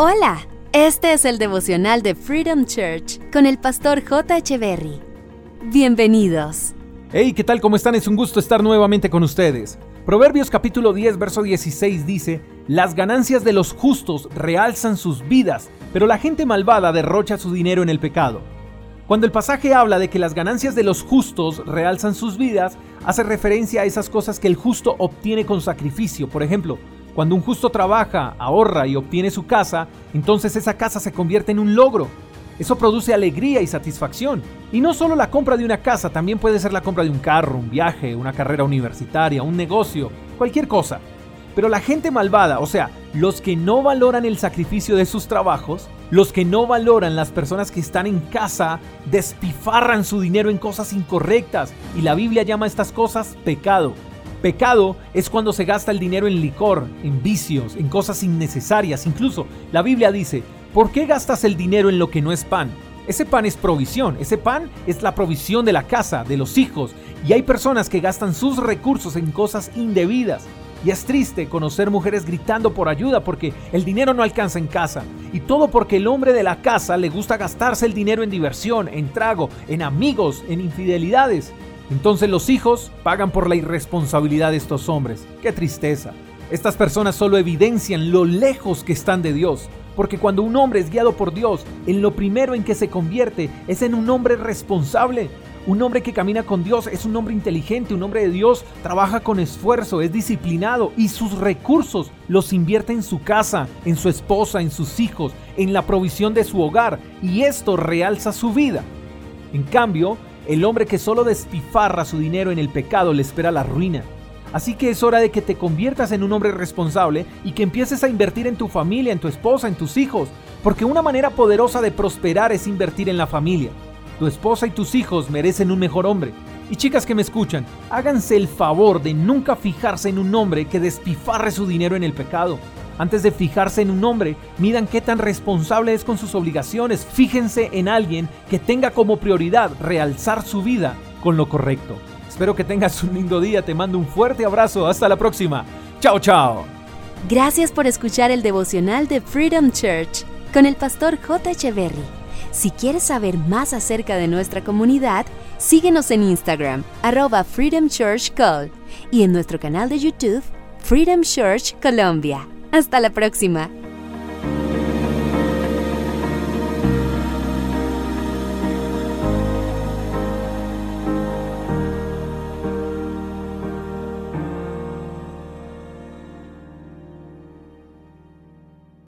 Hola, este es el devocional de Freedom Church con el pastor J. Berry. Bienvenidos. Hey, ¿qué tal? ¿Cómo están? Es un gusto estar nuevamente con ustedes. Proverbios capítulo 10, verso 16 dice, Las ganancias de los justos realzan sus vidas, pero la gente malvada derrocha su dinero en el pecado. Cuando el pasaje habla de que las ganancias de los justos realzan sus vidas, hace referencia a esas cosas que el justo obtiene con sacrificio. Por ejemplo, cuando un justo trabaja, ahorra y obtiene su casa, entonces esa casa se convierte en un logro. Eso produce alegría y satisfacción. Y no solo la compra de una casa, también puede ser la compra de un carro, un viaje, una carrera universitaria, un negocio, cualquier cosa. Pero la gente malvada, o sea, los que no valoran el sacrificio de sus trabajos, los que no valoran las personas que están en casa, despifarran su dinero en cosas incorrectas. Y la Biblia llama a estas cosas pecado. Pecado es cuando se gasta el dinero en licor, en vicios, en cosas innecesarias. Incluso la Biblia dice, ¿por qué gastas el dinero en lo que no es pan? Ese pan es provisión, ese pan es la provisión de la casa, de los hijos. Y hay personas que gastan sus recursos en cosas indebidas. Y es triste conocer mujeres gritando por ayuda porque el dinero no alcanza en casa. Y todo porque el hombre de la casa le gusta gastarse el dinero en diversión, en trago, en amigos, en infidelidades. Entonces los hijos pagan por la irresponsabilidad de estos hombres. ¡Qué tristeza! Estas personas solo evidencian lo lejos que están de Dios, porque cuando un hombre es guiado por Dios, en lo primero en que se convierte es en un hombre responsable. Un hombre que camina con Dios es un hombre inteligente, un hombre de Dios, trabaja con esfuerzo, es disciplinado y sus recursos los invierte en su casa, en su esposa, en sus hijos, en la provisión de su hogar y esto realza su vida. En cambio, el hombre que solo despifarra su dinero en el pecado le espera la ruina. Así que es hora de que te conviertas en un hombre responsable y que empieces a invertir en tu familia, en tu esposa, en tus hijos, porque una manera poderosa de prosperar es invertir en la familia. Tu esposa y tus hijos merecen un mejor hombre. Y chicas que me escuchan, háganse el favor de nunca fijarse en un hombre que despifarre su dinero en el pecado. Antes de fijarse en un hombre, midan qué tan responsable es con sus obligaciones. Fíjense en alguien que tenga como prioridad realzar su vida con lo correcto. Espero que tengas un lindo día. Te mando un fuerte abrazo. Hasta la próxima. Chao, chao. Gracias por escuchar el devocional de Freedom Church con el pastor J. Echeverry. Si quieres saber más acerca de nuestra comunidad, síguenos en Instagram, arroba Freedom Church Call, y en nuestro canal de YouTube, Freedom Church Colombia. Hasta la próxima.